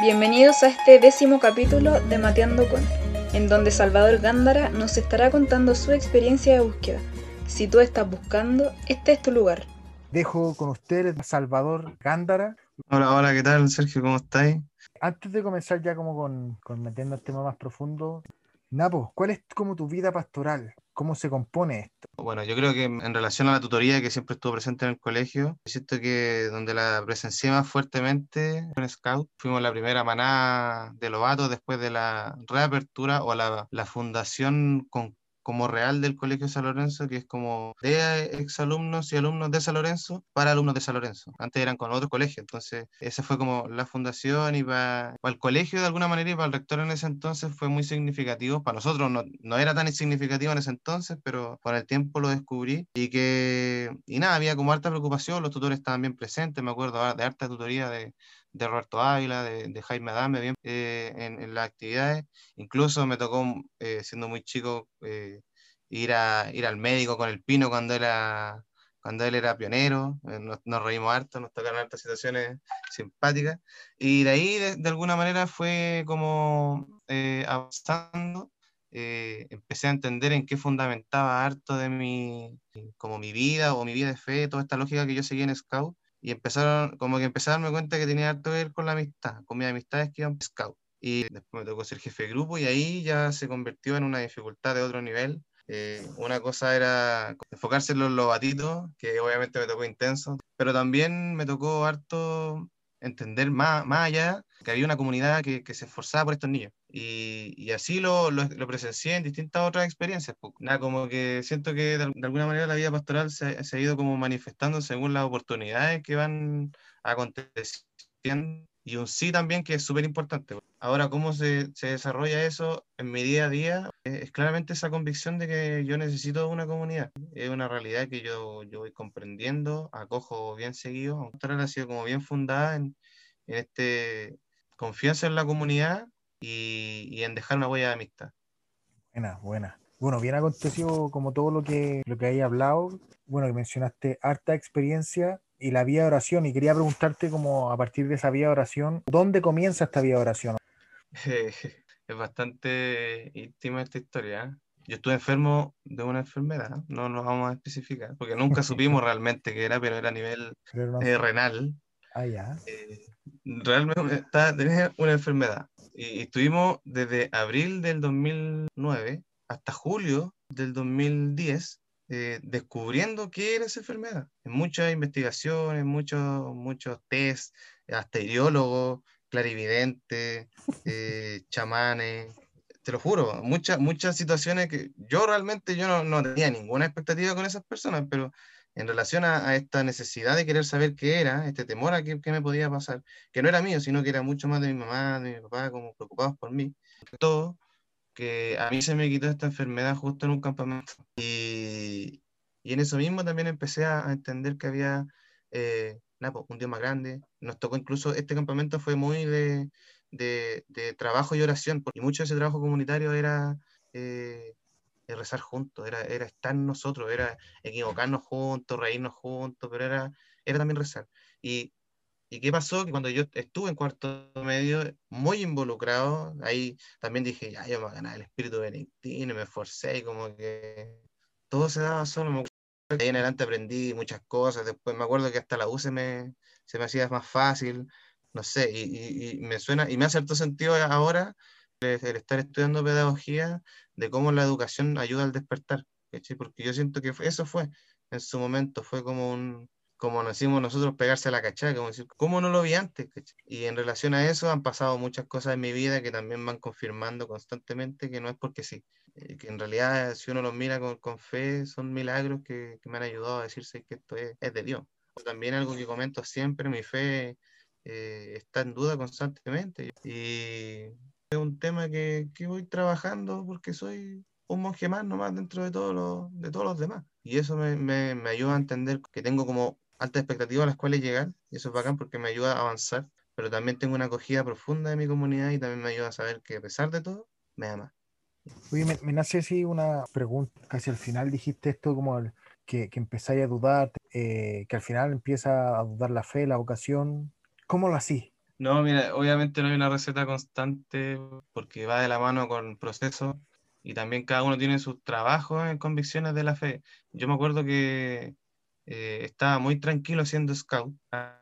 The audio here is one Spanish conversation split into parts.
Bienvenidos a este décimo capítulo de Mateando con, en donde Salvador Gándara nos estará contando su experiencia de búsqueda. Si tú estás buscando, este es tu lugar. Dejo con ustedes a Salvador Gándara. Hola, hola, ¿qué tal, Sergio? ¿Cómo estáis? Antes de comenzar ya como con, con metiendo el tema más profundo, Napo, ¿cuál es como tu vida pastoral? ¿Cómo se compone esto? Bueno, yo creo que en relación a la tutoría que siempre estuvo presente en el colegio, siento que donde la presencié más fuertemente fue en Scout. Fuimos la primera manada de Lobato después de la reapertura o la fundación con como real del Colegio San Lorenzo, que es como de exalumnos y alumnos de San Lorenzo para alumnos de San Lorenzo. Antes eran con otro colegio, entonces esa fue como la fundación y para, el colegio de alguna manera y para el rector en ese entonces fue muy significativo. Para nosotros no, no era tan significativo en ese entonces, pero con el tiempo lo descubrí y que, y nada, había como harta preocupación, los tutores estaban bien presentes, me acuerdo de harta tutoría de de Roberto Ávila, de, Jaime Adame, bien, eh, en, las actividades. Incluso me tocó, eh, siendo muy chico, eh, ir, a, ir al médico con el Pino cuando era, cuando él era pionero. Nos, reímos harto, nos tocaron hartas situaciones simpáticas. Y de ahí, de, alguna manera, fue como avanzando. empecé a entender en qué fundamentaba harto de mi, como mi vida o mi vida de fe, toda esta lógica que yo seguía en Scout y empezaron, como que empecé a darme cuenta que tenía harto que ver con la amistad, con mis amistades que iban scout. Y después me tocó ser jefe de grupo y ahí ya se convirtió en una dificultad de otro nivel. Eh, una cosa era enfocarse en los lobatitos, que obviamente me tocó intenso, pero también me tocó harto entender más, más allá que había una comunidad que, que se esforzaba por estos niños. Y, y así lo, lo, lo, presencié en distintas otras experiencias. Nada, como que siento que de, alguna manera la vida pastoral se, se, ha ido como manifestando según las oportunidades que van aconteciendo y un sí también que es súper importante. Ahora, ¿cómo se, se, desarrolla eso en mi día a día? Es, claramente esa convicción de que yo necesito una comunidad. Es una realidad que yo, yo voy comprendiendo, acojo bien seguido. ha sido como bien fundada en, en este confianza en la comunidad y, y, en dejar una huella de amistad. Buena, buena. Bueno, bien acontecido como todo lo que, lo que hay hablado. Bueno, que mencionaste harta experiencia y la vía de oración. Y quería preguntarte como a partir de esa vía de oración, ¿dónde comienza esta vía de oración? es bastante íntima esta historia. ¿eh? Yo estuve enfermo de una enfermedad, no nos vamos a especificar, porque nunca supimos realmente qué era, pero era a nivel eh, renal. Ah, ya. Eh, realmente tenía una enfermedad. Y, estuvimos desde abril del 2009 hasta julio del 2010 eh, descubriendo qué era esa enfermedad. En muchas investigaciones, muchos, muchos test, hasta ideólogos, clarividentes, eh, chamanes, te lo juro, muchas, muchas situaciones que yo realmente yo no, no tenía ninguna expectativa con esas personas, pero en relación a, esta necesidad de querer saber qué era, este temor a qué, me podía pasar, que no era mío, sino que era mucho más de mi mamá, de mi papá, como preocupados por mí. Todo, que a mí se me quitó esta enfermedad justo en un campamento. Y, y en eso mismo también empecé a, entender que había eh, pues, un Dios más grande. Nos tocó incluso, este campamento fue muy de, de, de trabajo y oración, y mucho de ese trabajo comunitario era... Eh, rezar juntos, era, era estar nosotros, era equivocarnos juntos, reírnos juntos, pero era, era también rezar. Y, ¿Y qué pasó? Que cuando yo estuve en cuarto medio, muy involucrado, ahí también dije, ya, yo me voy a ganar el espíritu benedictino, y me esforcé, y como que todo se daba solo. Me ahí en adelante aprendí muchas cosas, después me acuerdo que hasta la U se me, se me hacía más fácil, no sé, y, y, me suena, y me hace cierto sentido ahora el estar estudiando pedagogía, de cómo la educación ayuda al despertar, porque yo siento que eso fue, en su momento, fue como un, como nos decimos nosotros, pegarse a la cachada, como decir, ¿cómo no lo vi antes? Y en relación a eso han pasado muchas cosas en mi vida que también van confirmando constantemente que no es porque sí, eh, que en realidad si uno los mira con, con fe, son milagros que, que, me han ayudado a decirse que esto es, es de Dios. También algo que comento siempre, mi fe eh, está en duda constantemente y es un tema que, que, voy trabajando porque soy un monje más nomás dentro de, todos los, de todos los demás. Y eso me, me, me, ayuda a entender que tengo como alta expectativa a las cuales llegar, y eso es bacán porque me ayuda a avanzar, pero también tengo una acogida profunda de mi comunidad y también me ayuda a saber que a pesar de todo, me ama. Oye, me, me nace así una pregunta, casi al final dijiste esto como el, que, que empezáis a dudar, eh, que al final empieza a dudar la fe, la vocación. ¿Cómo lo hacís? No, mira, obviamente no hay una receta constante porque va de la mano con procesos y también cada uno tiene sus trabajos en convicciones de la fe. Yo me acuerdo que eh, estaba muy tranquilo siendo scout.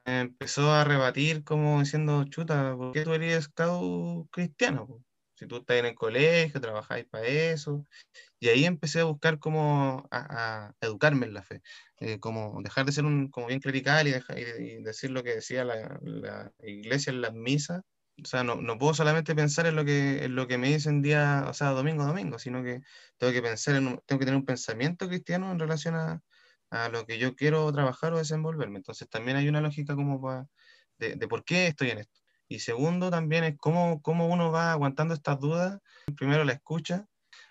Empezó a rebatir como diciendo, chuta, ¿por qué tú eres scout cristiano? Si tú estás en el colegio, trabajáis para eso. Y ahí empecé a buscar cómo a, educarme en la fe, eh, como dejar de ser un, como bien clerical y, y, decir lo que decía la, la, iglesia en las misas. O sea, no, no, puedo solamente pensar en lo que, en lo que me dicen día, o sea, domingo a domingo, sino que tengo que pensar en, tengo que tener un pensamiento cristiano en relación a, a lo que yo quiero trabajar o desenvolverme. Entonces también hay una lógica como para, de, de por qué estoy en esto. Y segundo también es cómo, cómo uno va aguantando estas dudas. Primero la escucha.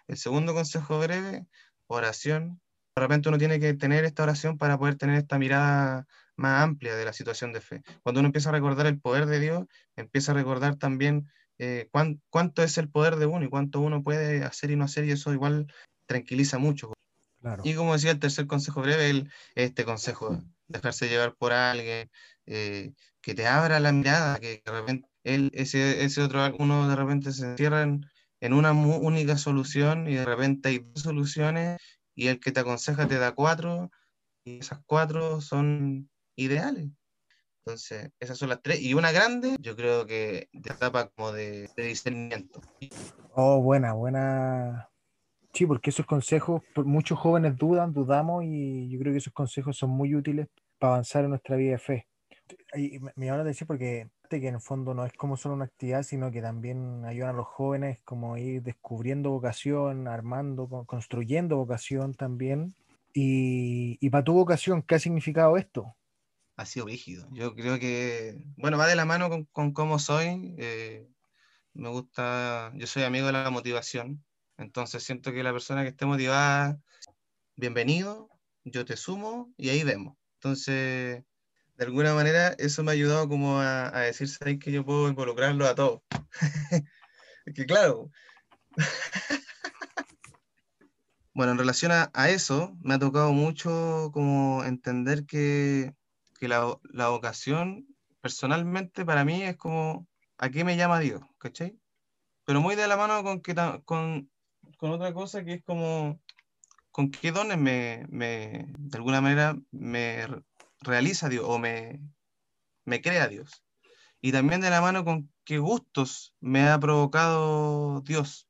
El segundo consejo breve, oración. De repente uno tiene que tener esta oración para poder tener esta mirada más amplia de la situación de fe. Cuando uno empieza a recordar el poder de Dios, empieza a recordar también eh, cuánto es el poder de uno y cuánto uno puede hacer y no hacer, y eso igual tranquiliza mucho. Y como decía el tercer consejo breve, el, este consejo, dejarse llevar por alguien, eh, que te abra la mirada, que de repente él, ese, ese otro uno de repente se encierra en, una única solución y de repente hay dos soluciones y el que te aconseja te da cuatro y esas cuatro son ideales. Entonces, esas son las tres. Y una grande, yo creo que de etapa como de, de discernimiento. Oh, buena, buena, Sí, porque esos consejos, muchos jóvenes dudan, dudamos y yo creo que esos consejos son muy útiles para avanzar en nuestra vida de fe. Y me llama la atención porque que en el fondo no es como solo una actividad, sino que también ayudan a los jóvenes como ir descubriendo vocación, armando, construyendo vocación también. Y, y para tu vocación, ¿qué ha significado esto? Ha sido rígido. Yo creo que, bueno, va de la mano con, con cómo soy. Eh, me gusta, yo soy amigo de la motivación. Entonces siento que la persona que esté motivada, bienvenido, yo te sumo y ahí vemos. Entonces, de alguna manera, eso me ha ayudado como a, a decir, ¿sabes que yo puedo involucrarlo a todos? que claro. bueno, en relación a, eso, me ha tocado mucho como entender que, que la, la, vocación, personalmente, para mí es como, ¿a qué me llama Dios? ¿Cachai? Pero muy de la mano con, que, con con otra cosa que es como, ¿con qué dones me, de alguna manera, me realiza Dios o me, me crea Dios? Y también de la mano con qué gustos me ha provocado Dios.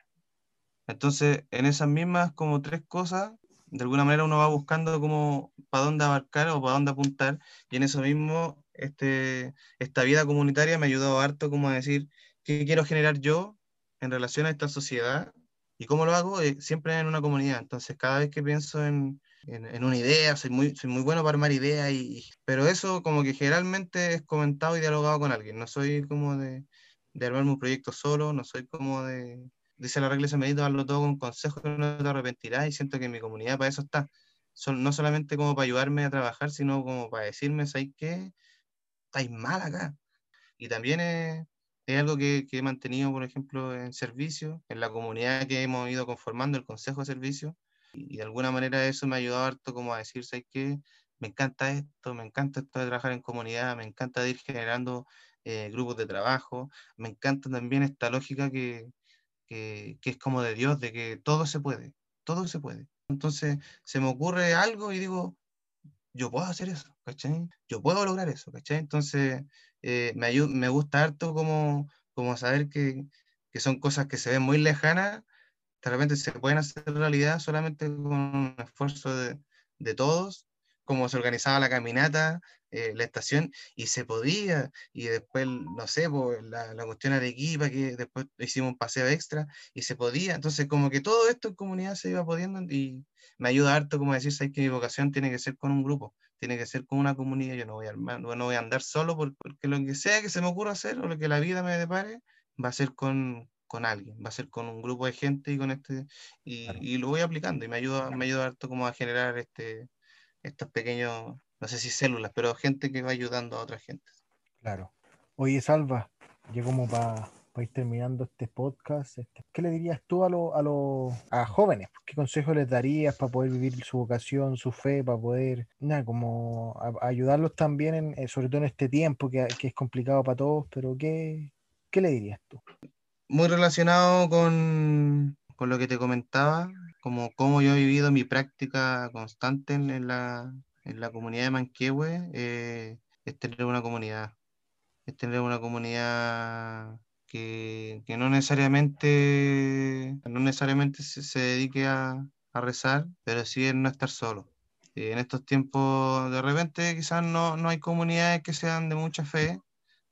Entonces, en esas mismas como tres cosas, de alguna manera uno va buscando como para dónde abarcar o para dónde apuntar, y en eso mismo este, esta vida comunitaria me ha ayudado harto como a decir qué quiero generar yo en relación a esta sociedad ¿Y cómo lo hago? Eh, siempre en una comunidad. Entonces, cada vez que pienso en, en, una idea, soy muy, soy muy bueno para armar ideas, y, pero eso como que generalmente es comentado y dialogado con alguien. No soy como de, de armarme un proyecto solo, no soy como de, dice la regla, se me darlo todo con consejos, no te arrepentirás, y siento que mi comunidad para eso está. Son, no solamente como para ayudarme a trabajar, sino como para decirme, ¿sabes qué? Estáis mal acá. Y también es es algo que, que, he mantenido, por ejemplo, en servicio, en la comunidad que hemos ido conformando, el Consejo de Servicio, y de alguna manera eso me ha ayudado harto como a decir, ¿sabes qué? Me encanta esto, me encanta esto de trabajar en comunidad, me encanta ir generando eh, grupos de trabajo, me encanta también esta lógica que, que, que es como de Dios, de que todo se puede, todo se puede. Entonces se me ocurre algo y digo, yo puedo hacer eso, ¿cachai? Yo puedo lograr eso, ¿cachai? Entonces, eh, me, me gusta harto como, como saber que, que, son cosas que se ven muy lejanas, de repente se pueden hacer realidad solamente con un esfuerzo de, de todos, como se organizaba la caminata, eh, la estación, y se podía, y después, no sé, pues, la, la cuestión Arequipa, que después hicimos un paseo extra, y se podía, entonces como que todo esto en comunidad se iba pudiendo, y me ayuda harto como decir, sabes que mi vocación tiene que ser con un grupo, tiene que ser con una comunidad, yo no voy a, no voy a andar solo porque lo que sea que se me ocurra hacer o lo que la vida me depare, va a ser con, con alguien, va a ser con un grupo de gente y con este, y, y lo voy aplicando y me ayuda, me ayuda harto como a generar este, estos pequeños, no sé si células, pero gente que va ayudando a otra gente. Claro. Oye, Salva, ya como para para ir terminando este podcast, este, ¿qué le dirías tú a, lo, a, lo, a jóvenes? ¿Qué consejo les darías para poder vivir su vocación, su fe, para poder, nada, como ayudarlos también, en, eh, sobre todo en este tiempo que, que, es complicado para todos, pero ¿qué, qué le dirías tú? Muy relacionado con, con lo que te comentaba, como cómo yo he vivido mi práctica constante en, la, en la comunidad de Manquehue, eh, es tener una comunidad, es tener una comunidad que, que no necesariamente, no necesariamente se, dedique a, rezar, pero sí es no estar solo. Eh, en estos tiempos, de repente, quizás no, no hay comunidades que sean de mucha fe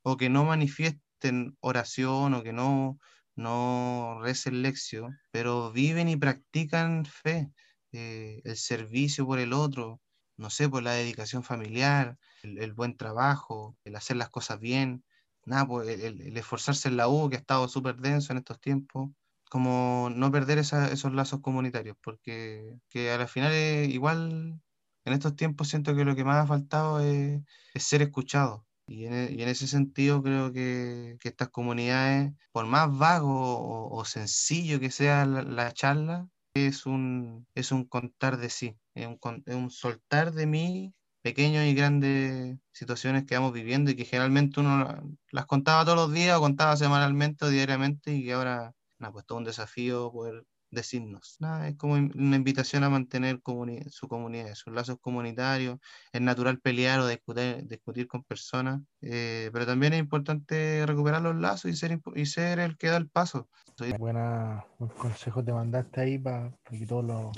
o que no manifiesten oración o que no, no recen lección, pero viven y practican fe, eh, el servicio por el otro, no sé, por la dedicación familiar, el, buen trabajo, el hacer las cosas bien, nada, pues el, esforzarse en la U, que ha estado súper denso en estos tiempos, como no perder esos lazos comunitarios, porque que a la final igual en estos tiempos siento que lo que más ha faltado es, ser escuchado. Y en, e, ese sentido creo que, estas comunidades, por más vago o, sencillo que sea la, charla, es un, es un contar de sí, es un, es un soltar de mí pequeñas y grandes situaciones que vamos viviendo y que generalmente uno las contaba todos los días o contaba semanalmente o diariamente y que ahora, nada, pues todo un desafío poder decirnos. Es como una invitación a mantener su comunidad, sus lazos comunitarios. Es natural pelear o discutir, discutir con personas, eh, pero también es importante recuperar los lazos y ser, y ser el que da el paso. Buena, buen consejo te mandaste ahí para, que todos lo,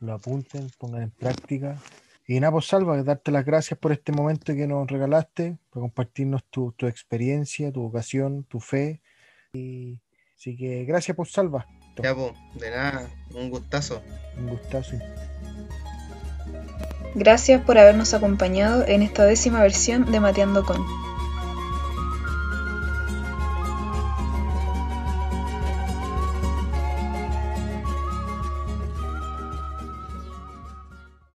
lo apunten, pongan en práctica y nada, pues Salva, darte las gracias por este momento que nos regalaste, por compartirnos tu, experiencia, tu vocación, tu fe. Y, así que gracias por Salva. Ya, pues, de nada, un gustazo. Un gustazo. Gracias por habernos acompañado en esta décima versión de Mateando con.